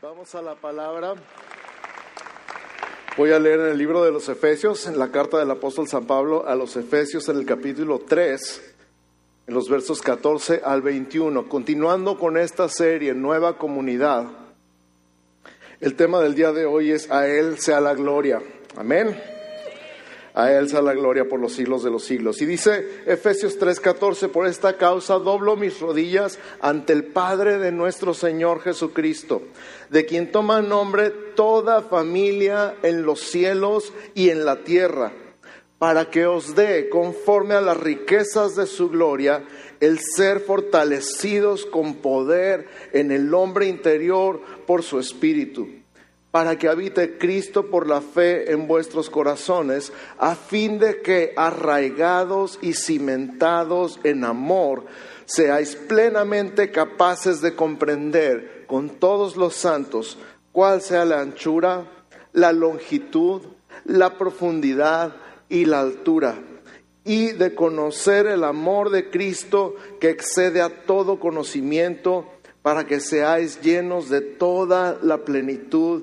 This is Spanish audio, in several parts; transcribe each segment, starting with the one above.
Vamos a la palabra. Voy a leer en el libro de los Efesios, en la carta del apóstol San Pablo a los Efesios en el capítulo 3, en los versos 14 al 21. Continuando con esta serie, Nueva Comunidad, el tema del día de hoy es A Él sea la gloria. Amén. A Él sea la gloria por los siglos de los siglos. Y dice Efesios 3:14, por esta causa doblo mis rodillas ante el Padre de nuestro Señor Jesucristo, de quien toma nombre toda familia en los cielos y en la tierra, para que os dé, conforme a las riquezas de su gloria, el ser fortalecidos con poder en el hombre interior por su espíritu para que habite Cristo por la fe en vuestros corazones, a fin de que arraigados y cimentados en amor, seáis plenamente capaces de comprender con todos los santos cuál sea la anchura, la longitud, la profundidad y la altura, y de conocer el amor de Cristo que excede a todo conocimiento, para que seáis llenos de toda la plenitud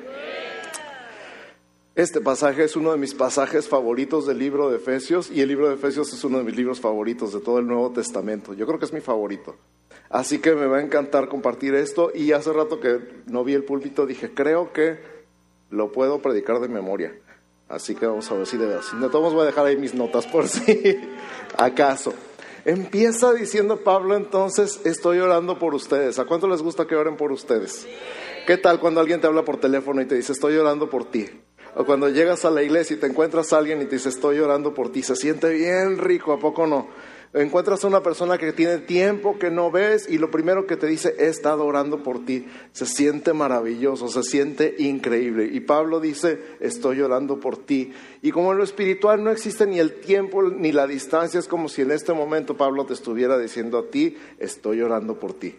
Este pasaje es uno de mis pasajes favoritos del libro de Efesios y el libro de Efesios es uno de mis libros favoritos de todo el Nuevo Testamento. Yo creo que es mi favorito. Así que me va a encantar compartir esto y hace rato que no vi el púlpito dije, creo que lo puedo predicar de memoria. Así que vamos a ver si de verdad. De todos voy a dejar ahí mis notas por si acaso. Empieza diciendo Pablo entonces, estoy orando por ustedes. ¿A cuánto les gusta que oren por ustedes? ¿Qué tal cuando alguien te habla por teléfono y te dice, estoy orando por ti? O cuando llegas a la iglesia y te encuentras a alguien y te dice, estoy orando por ti, se siente bien rico, ¿a poco no? Encuentras a una persona que tiene tiempo que no ves y lo primero que te dice, he estado orando por ti. Se siente maravilloso, se siente increíble. Y Pablo dice, estoy orando por ti. Y como en lo espiritual no existe ni el tiempo ni la distancia, es como si en este momento Pablo te estuviera diciendo a ti, estoy orando por ti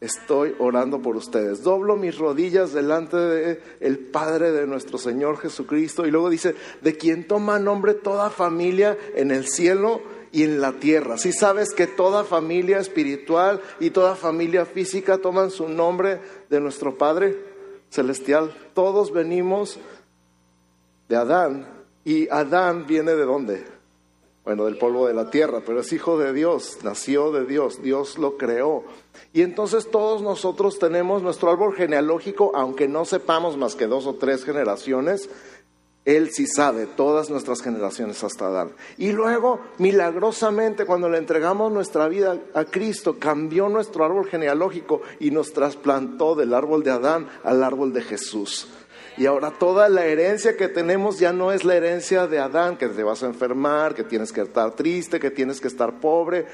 estoy orando por ustedes. Doblo mis rodillas delante de el Padre de nuestro Señor Jesucristo. Y luego dice, de quien toma nombre toda familia en el cielo y en la tierra. Si sabes que toda familia espiritual y toda familia física toman su nombre de nuestro Padre Celestial. Todos venimos de Adán. ¿Y Adán viene de dónde? Bueno, del polvo de la tierra, pero es hijo de Dios, nació de Dios, Dios lo creó. Y entonces todos nosotros tenemos nuestro árbol genealógico, aunque no sepamos más que dos o tres generaciones, Él sí sabe todas nuestras generaciones hasta Adán. Y luego, milagrosamente, cuando le entregamos nuestra vida a Cristo, cambió nuestro árbol genealógico y nos trasplantó del árbol de Adán al árbol de Jesús. Y ahora toda la herencia que tenemos ya no es la herencia de Adán, que te vas a enfermar, que tienes que estar triste, que tienes que estar pobre,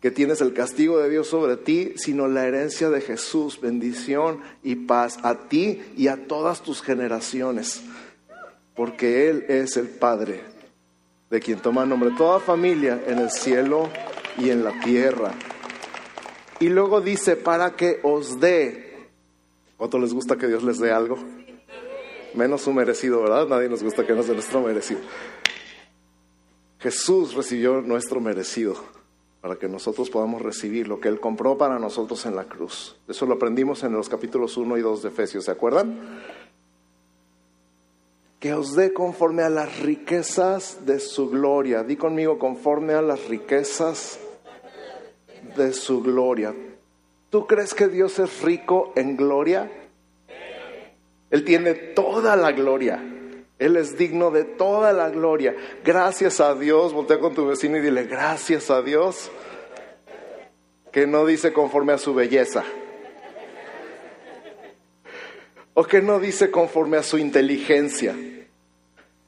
que tienes el castigo de Dios sobre ti, sino la herencia de Jesús, bendición y paz a ti y a todas tus generaciones, porque Él es el Padre de quien toma nombre toda familia en el cielo y en la tierra. Y luego dice, para que os dé, ¿cuánto les gusta que Dios les dé algo? Menos su merecido, ¿verdad? Nadie nos gusta que nos dé nuestro merecido. Jesús recibió nuestro merecido para que nosotros podamos recibir lo que Él compró para nosotros en la cruz. Eso lo aprendimos en los capítulos 1 y 2 de Efesios, ¿se acuerdan? Que os dé conforme a las riquezas de su gloria. Di conmigo, conforme a las riquezas de su gloria. ¿Tú crees que Dios es rico en gloria? Él tiene toda la gloria. Él es digno de toda la gloria. Gracias a Dios. Voltea con tu vecino y dile, gracias a Dios. Que no dice conforme a su belleza. O que no dice conforme a su inteligencia.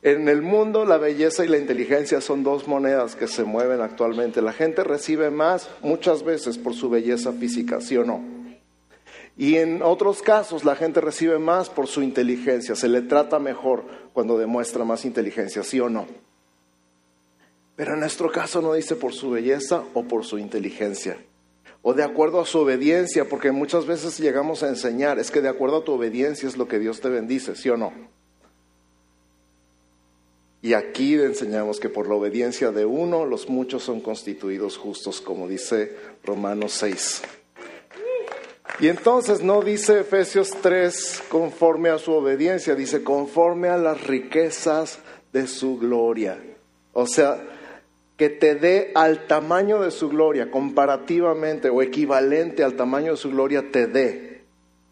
En el mundo la belleza y la inteligencia son dos monedas que se mueven actualmente. La gente recibe más muchas veces por su belleza física, ¿sí o no? Y en otros casos la gente recibe más por su inteligencia, se le trata mejor cuando demuestra más inteligencia, sí o no. Pero en nuestro caso no dice por su belleza o por su inteligencia, o de acuerdo a su obediencia, porque muchas veces llegamos a enseñar, es que de acuerdo a tu obediencia es lo que Dios te bendice, sí o no. Y aquí enseñamos que por la obediencia de uno, los muchos son constituidos justos, como dice Romanos 6. Y entonces no dice Efesios 3 conforme a su obediencia, dice conforme a las riquezas de su gloria. O sea, que te dé al tamaño de su gloria, comparativamente o equivalente al tamaño de su gloria, te dé,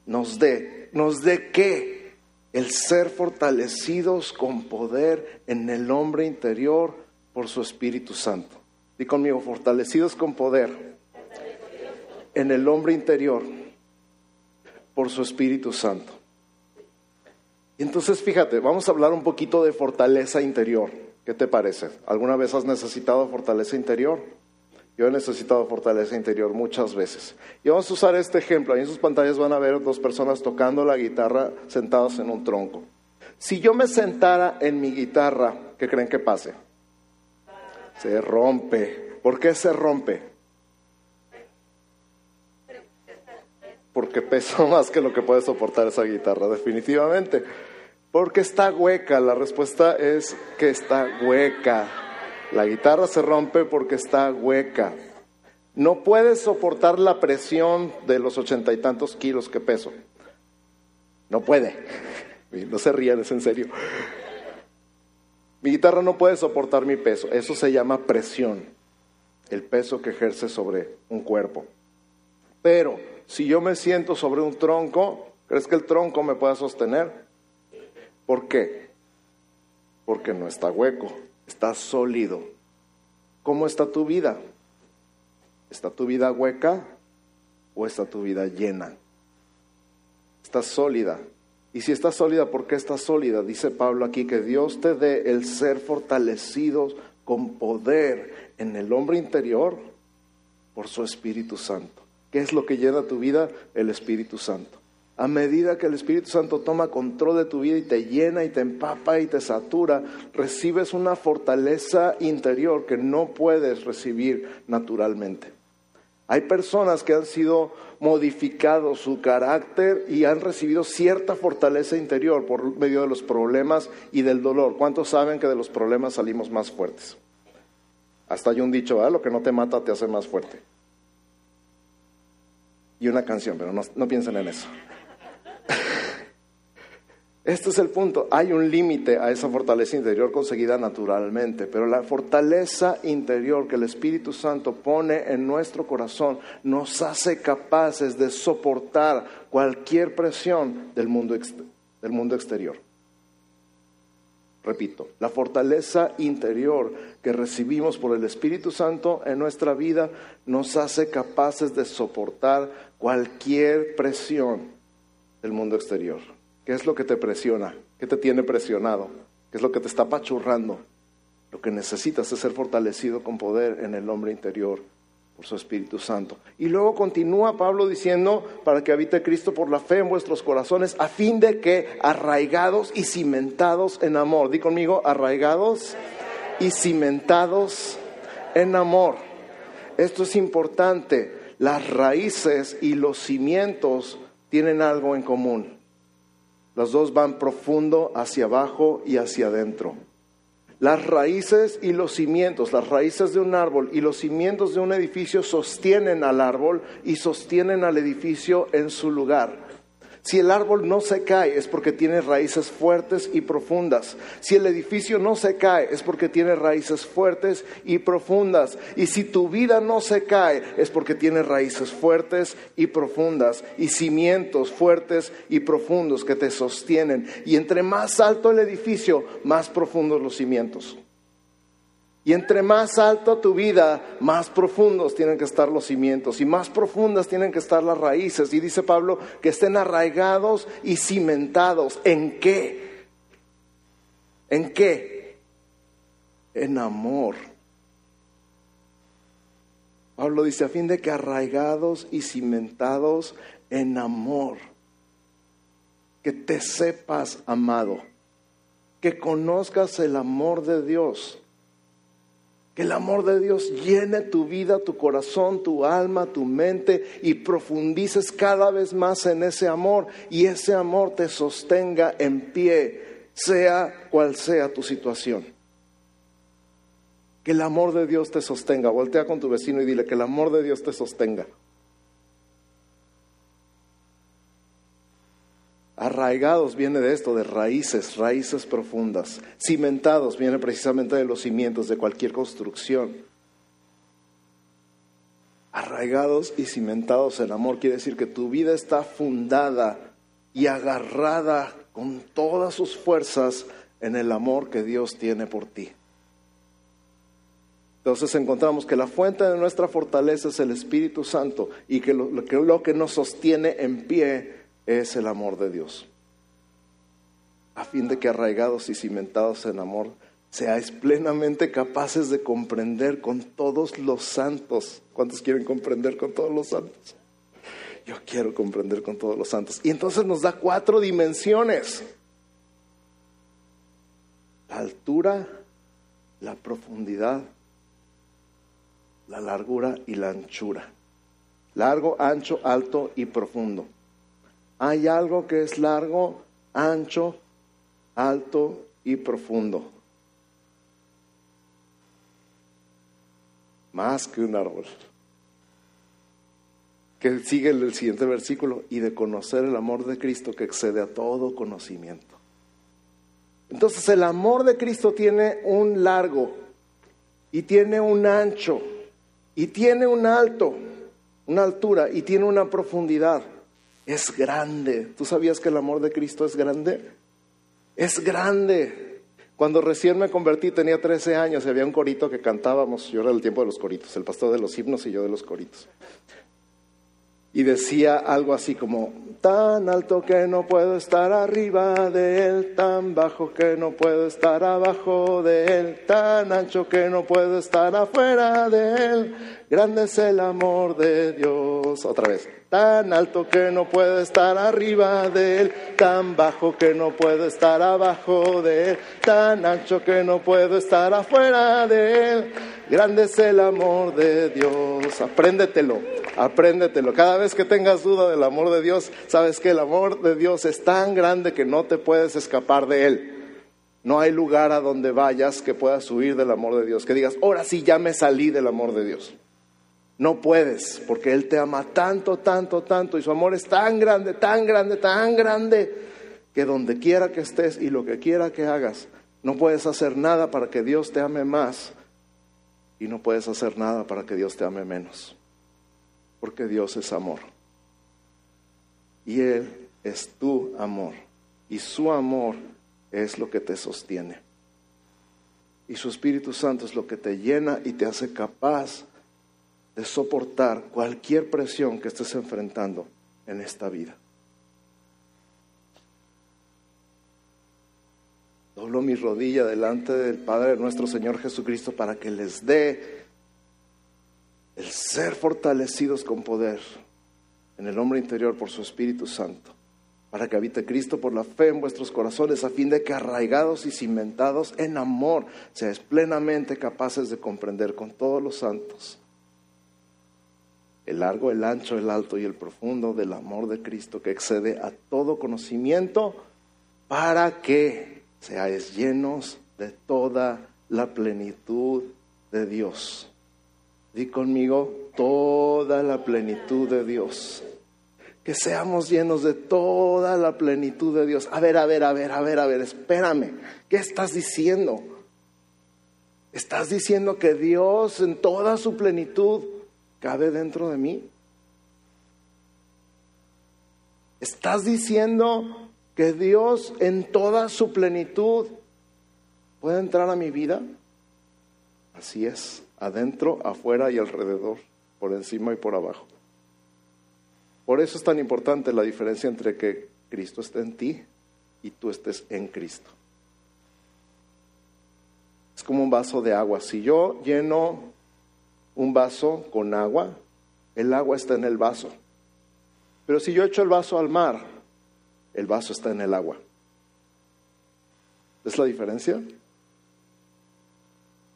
nos dé. ¿Nos dé qué? El ser fortalecidos con poder en el hombre interior por su Espíritu Santo. Di conmigo, fortalecidos con poder en el hombre interior por su Espíritu Santo. Entonces fíjate, vamos a hablar un poquito de fortaleza interior. ¿Qué te parece? ¿Alguna vez has necesitado fortaleza interior? Yo he necesitado fortaleza interior muchas veces. Y vamos a usar este ejemplo. Ahí en sus pantallas van a ver dos personas tocando la guitarra sentados en un tronco. Si yo me sentara en mi guitarra, ¿qué creen que pase? Se rompe. ¿Por qué se rompe? Porque peso más que lo que puede soportar esa guitarra, definitivamente. Porque está hueca, la respuesta es que está hueca. La guitarra se rompe porque está hueca. No puede soportar la presión de los ochenta y tantos kilos que peso. No puede. No se rían, es en serio. Mi guitarra no puede soportar mi peso. Eso se llama presión. El peso que ejerce sobre un cuerpo. Pero si yo me siento sobre un tronco, ¿crees que el tronco me pueda sostener? ¿Por qué? Porque no está hueco, está sólido. ¿Cómo está tu vida? ¿Está tu vida hueca o está tu vida llena? Está sólida. Y si está sólida, ¿por qué está sólida? Dice Pablo aquí que Dios te dé el ser fortalecidos con poder en el hombre interior por su Espíritu Santo. ¿Qué es lo que llena tu vida? El Espíritu Santo. A medida que el Espíritu Santo toma control de tu vida y te llena y te empapa y te satura, recibes una fortaleza interior que no puedes recibir naturalmente. Hay personas que han sido modificados su carácter y han recibido cierta fortaleza interior por medio de los problemas y del dolor. ¿Cuántos saben que de los problemas salimos más fuertes? Hasta hay un dicho, lo que no te mata te hace más fuerte y una canción, pero no, piensen en eso. Este es el punto. Hay un límite a esa fortaleza interior conseguida naturalmente, pero la fortaleza interior que el Espíritu Santo pone en nuestro corazón nos hace capaces de soportar cualquier presión del mundo, del mundo exterior. Repito, la fortaleza interior que recibimos por el Espíritu Santo en nuestra vida nos hace capaces de soportar cualquier presión del mundo exterior. ¿Qué es lo que te presiona? ¿Qué te tiene presionado? ¿Qué es lo que te está pachurrando? Lo que necesitas es ser fortalecido con poder en el hombre interior por su Espíritu Santo. Y luego continúa Pablo diciendo, para que habite Cristo por la fe en vuestros corazones, a fin de que arraigados y cimentados en amor, di conmigo, arraigados y cimentados en amor. Esto es importante, las raíces y los cimientos tienen algo en común. Los dos van profundo hacia abajo y hacia adentro. Las raíces y los cimientos, las raíces de un árbol y los cimientos de un edificio sostienen al árbol y sostienen al edificio en su lugar. Si el árbol no se cae es porque tiene raíces fuertes y profundas. Si el edificio no se cae es porque tiene raíces fuertes y profundas. Y si tu vida no se cae es porque tiene raíces fuertes y profundas y cimientos fuertes y profundos que te sostienen. Y entre más alto el edificio, más profundos los cimientos. Y entre más alto tu vida, más profundos tienen que estar los cimientos y más profundas tienen que estar las raíces. Y dice Pablo que estén arraigados y cimentados. ¿En qué? ¿En qué? En amor. Pablo dice, a fin de que arraigados y cimentados en amor. Que te sepas amado. Que conozcas el amor de Dios. Que el amor de Dios llene tu vida, tu corazón, tu alma, tu mente y profundices cada vez más en ese amor y ese amor te sostenga en pie, sea cual sea tu situación. Que el amor de Dios te sostenga. Voltea con tu vecino y dile que el amor de Dios te sostenga. Arraigados viene de esto, de raíces, raíces profundas. Cimentados viene precisamente de los cimientos de cualquier construcción. Arraigados y cimentados en amor quiere decir que tu vida está fundada y agarrada con todas sus fuerzas en el amor que Dios tiene por ti. Entonces encontramos que la fuente de nuestra fortaleza es el Espíritu Santo y que lo, que lo que nos sostiene en pie es el amor de Dios. A fin de que arraigados y cimentados en amor, seáis plenamente capaces de comprender con todos los santos. ¿Cuántos quieren comprender con todos los santos? Yo quiero comprender con todos los santos. Y entonces nos da cuatro dimensiones. La altura, la profundidad, la largura y la anchura. Largo, ancho, alto y profundo. Hay algo que es largo, ancho, alto y profundo. Más que un árbol. Que sigue el siguiente versículo, y de conocer el amor de Cristo que excede a todo conocimiento. Entonces el amor de Cristo tiene un largo y tiene un ancho y tiene un alto, una altura y tiene una profundidad es grande. ¿Tú sabías que el amor de Cristo es grande? Es grande. Cuando recién me convertí tenía 13 años y había un corito que cantábamos, yo era del tiempo de los coritos, el pastor de los himnos y yo de los coritos. Y decía algo así como, tan alto que no puedo estar arriba de él, tan bajo que no puedo estar abajo de él, tan ancho que no puedo estar afuera de él, grande es el amor de Dios. Otra vez tan alto que no puedo estar arriba de él, tan bajo que no puedo estar abajo de él, tan ancho que no puedo estar afuera de él. Grande es el amor de Dios. Apréndetelo, apréndetelo. Cada vez que tengas duda del amor de Dios, sabes que el amor de Dios es tan grande que no te puedes escapar de él. No hay lugar a donde vayas que puedas huir del amor de Dios. Que digas, ahora sí ya me salí del amor de Dios. No puedes, porque Él te ama tanto, tanto, tanto, y su amor es tan grande, tan grande, tan grande, que donde quiera que estés y lo que quiera que hagas, no puedes hacer nada para que Dios te ame más y no puedes hacer nada para que Dios te ame menos, porque Dios es amor. Y Él es tu amor, y su amor es lo que te sostiene. Y su Espíritu Santo es lo que te llena y te hace capaz de soportar cualquier presión que estés enfrentando en esta vida. Doblo mi rodilla delante del Padre de nuestro Señor Jesucristo para que les dé el ser fortalecidos con poder en el hombre interior por su Espíritu Santo, para que habite Cristo por la fe en vuestros corazones, a fin de que arraigados y cimentados en amor, seáis plenamente capaces de comprender con todos los santos el largo, el ancho, el alto y el profundo del amor de Cristo que excede a todo conocimiento, para que seáis llenos de toda la plenitud de Dios. Di conmigo, toda la plenitud de Dios. Que seamos llenos de toda la plenitud de Dios. A ver, a ver, a ver, a ver, a ver, espérame. ¿Qué estás diciendo? Estás diciendo que Dios en toda su plenitud cabe dentro de mí? ¿Estás diciendo que Dios en toda su plenitud puede entrar a mi vida? Así es, adentro, afuera y alrededor, por encima y por abajo. Por eso es tan importante la diferencia entre que Cristo esté en ti y tú estés en Cristo. Es como un vaso de agua. Si yo lleno un vaso con agua, el agua está en el vaso. Pero si yo echo el vaso al mar, el vaso está en el agua. ¿Es la diferencia?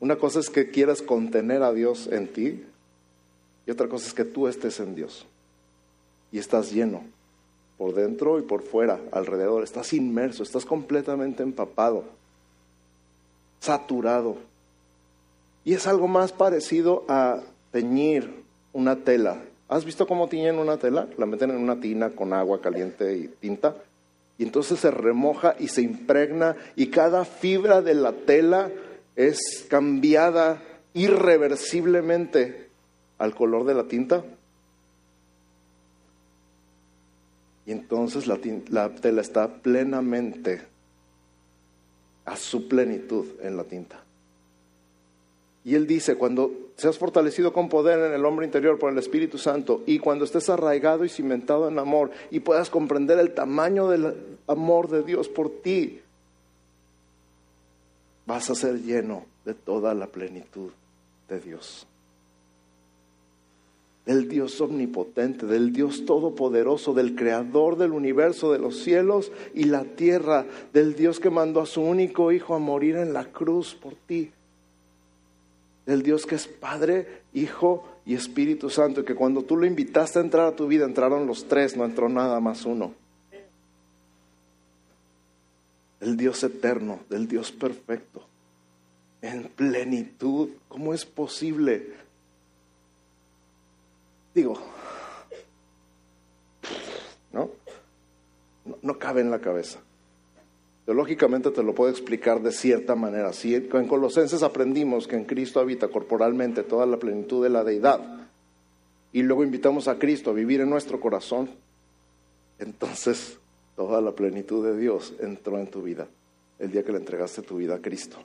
Una cosa es que quieras contener a Dios en ti y otra cosa es que tú estés en Dios y estás lleno por dentro y por fuera, alrededor, estás inmerso, estás completamente empapado, saturado. Y es algo más parecido a teñir una tela. ¿Has visto cómo tiñen una tela? La meten en una tina con agua caliente y tinta. Y entonces se remoja y se impregna y cada fibra de la tela es cambiada irreversiblemente al color de la tinta. Y entonces la, tela está plenamente a su plenitud en la tinta. Y él dice, cuando seas fortalecido con poder en el hombre interior por el Espíritu Santo y cuando estés arraigado y cimentado en amor y puedas comprender el tamaño del amor de Dios por ti, vas a ser lleno de toda la plenitud de Dios. Del Dios omnipotente, del Dios todopoderoso, del creador del universo, de los cielos y la tierra, del Dios que mandó a su único Hijo a morir en la cruz por ti, del Dios que es Padre, Hijo y Espíritu Santo, y que cuando tú lo invitaste a entrar a tu vida, entraron los tres, no entró nada más uno. Del Dios eterno, del Dios perfecto, en plenitud. ¿Cómo es posible? Digo, ¿no? ¿no? cabe en la cabeza. Teológicamente te lo puedo explicar de cierta manera. Si en Colosenses aprendimos que en Cristo habita corporalmente toda la plenitud de la deidad y luego invitamos a Cristo a vivir en nuestro corazón, entonces toda la plenitud de Dios entró en tu vida el día que le entregaste tu vida a Cristo.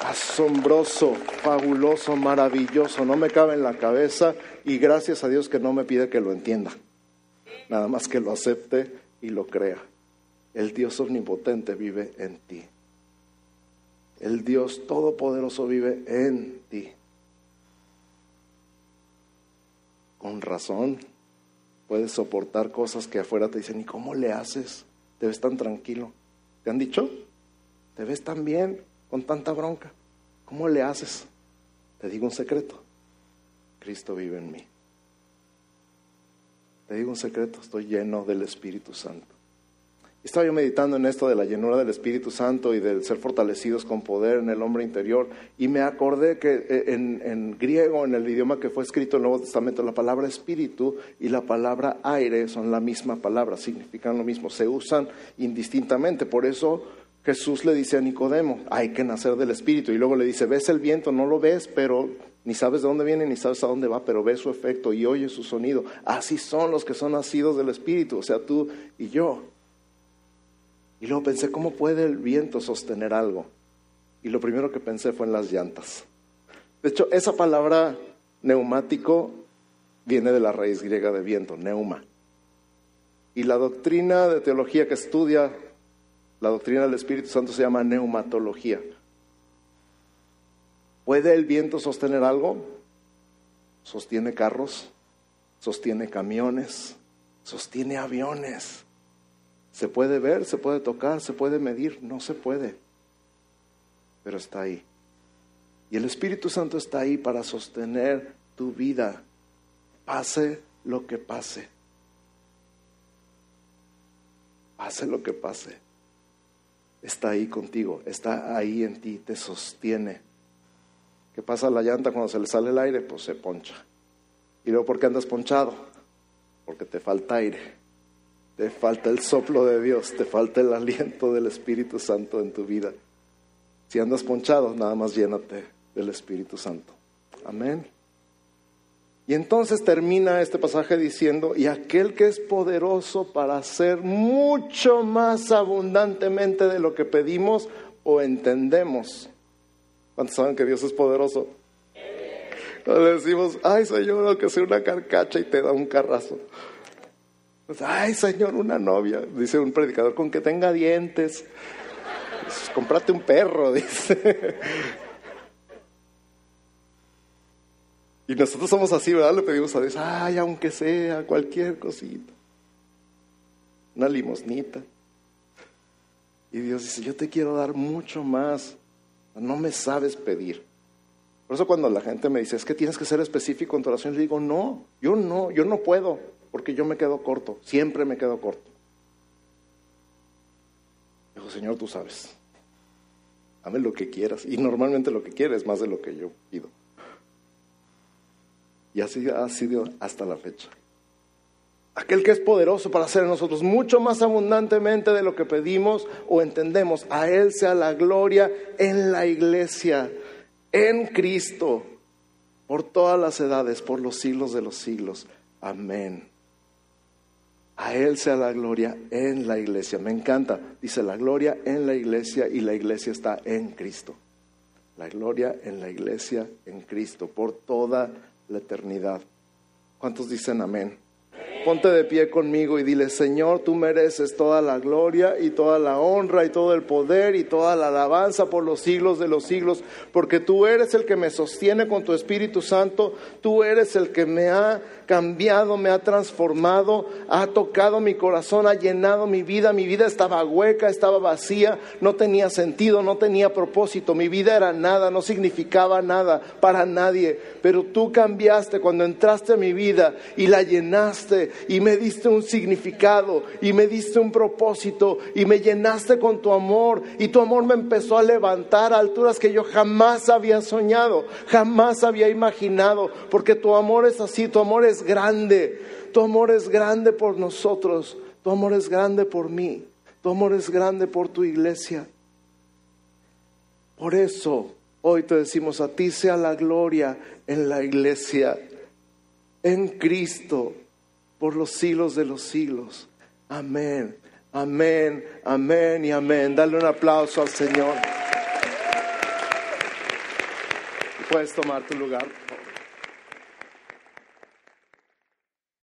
asombroso, fabuloso, maravilloso, no me cabe en la cabeza y gracias a Dios que no me pide que lo entienda, nada más que lo acepte y lo crea. El Dios omnipotente vive en ti. El Dios todopoderoso vive en ti. Con razón puedes soportar cosas que afuera te dicen, ¿y cómo le haces? ¿Te ves tan tranquilo? ¿Te han dicho? ¿Te ves tan bien con tanta bronca? ¿Cómo le haces? Te digo un secreto. Cristo vive en mí. Te digo un secreto, estoy lleno del Espíritu Santo. Estaba yo meditando en esto de la llenura del Espíritu Santo y del ser fortalecidos con poder en el hombre interior y me acordé que eh, en, en, griego, en el idioma que fue escrito en el Nuevo Testamento, la palabra espíritu y la palabra aire son la misma palabra, significan lo mismo, se usan indistintamente. Por eso Jesús le dice a Nicodemo, hay que nacer del Espíritu. Y luego le dice, ves el viento, no lo ves, pero ni sabes de dónde viene, ni sabes a dónde va, pero ves su efecto y oyes su sonido. Así son los que son nacidos del Espíritu, o sea, tú y yo. Y luego pensé, ¿cómo puede el viento sostener algo? Y lo primero que pensé fue en las llantas. De hecho, esa palabra neumático viene de la raíz griega de viento, neuma. Y la doctrina de teología que estudia la doctrina del Espíritu Santo se llama neumatología. ¿Puede el viento sostener algo? Sostiene carros, sostiene camiones, sostiene aviones. ¿Se puede ver, se puede tocar, se puede medir? No se puede, pero está ahí. Y el Espíritu Santo está ahí para sostener tu vida, pase lo que pase. Pase lo que pase está ahí contigo, está ahí en ti, te sostiene. ¿Qué pasa la llanta cuando se le sale el aire? Pues se poncha. ¿Y luego por qué andas ponchado? Porque te falta aire, te falta el soplo de Dios, te falta el aliento del Espíritu Santo en tu vida. Si andas ponchado, nada más llénate del Espíritu Santo. Amén. Y entonces termina este pasaje diciendo, y aquel que es poderoso para hacer mucho más abundantemente de lo que pedimos o entendemos. ¿Cuántos saben que Dios es poderoso? Le decimos, ay Señor, que sea una carcacha y te da un carrazo. Pues, ay Señor, una novia, dice un predicador, con que tenga dientes. Pues, comprate un perro, dice. Y nosotros somos así, ¿verdad? Le pedimos a Dios, ay, aunque sea cualquier cosita, una limosnita. Y Dios dice, yo te quiero dar mucho más, no me sabes pedir. Por eso cuando la gente me dice, es que tienes que ser específico en tu oración, le digo, no, yo no, yo no puedo, porque yo me quedo corto, siempre me quedo corto. Dijo, Señor, tú sabes, dame lo que quieras. Y normalmente lo que quieres es más de lo que yo pido. Y así ha sido hasta la fecha. Aquel que es poderoso para hacer en nosotros mucho más abundantemente de lo que pedimos o entendemos, a Él sea la gloria en la iglesia en Cristo, por todas las edades, por los siglos de los siglos. Amén. A Él sea la gloria en la iglesia. Me encanta. Dice la gloria en la iglesia y la iglesia está en Cristo. La gloria en la iglesia en Cristo por toda la eternidad. ¿Cuántos dicen amén? Ponte de pie conmigo y dile, Señor, tú mereces toda la gloria y toda la honra y todo el poder y toda la alabanza por los siglos de los siglos, porque tú eres el que me sostiene con tu Espíritu Santo, tú eres el que me ha cambiado, me ha transformado, ha tocado mi corazón, ha llenado mi vida. Mi vida estaba hueca, estaba vacía, no tenía sentido, no tenía propósito. Mi vida era nada, no significaba nada para nadie. Pero tú cambiaste cuando entraste a mi vida y la llenaste y me diste un significado y me diste un propósito y me llenaste con tu amor y tu amor me empezó a levantar a alturas que yo jamás había soñado, jamás había imaginado, porque tu amor es así, tu amor grande, tu amor es grande por nosotros, tu amor es grande por mí, tu amor es grande por tu iglesia. Por eso hoy te decimos, a ti sea la gloria en la iglesia, en Cristo, por los siglos de los siglos. Amén, amén, amén y amén. Dale un aplauso al Señor. Puedes tomar tu lugar.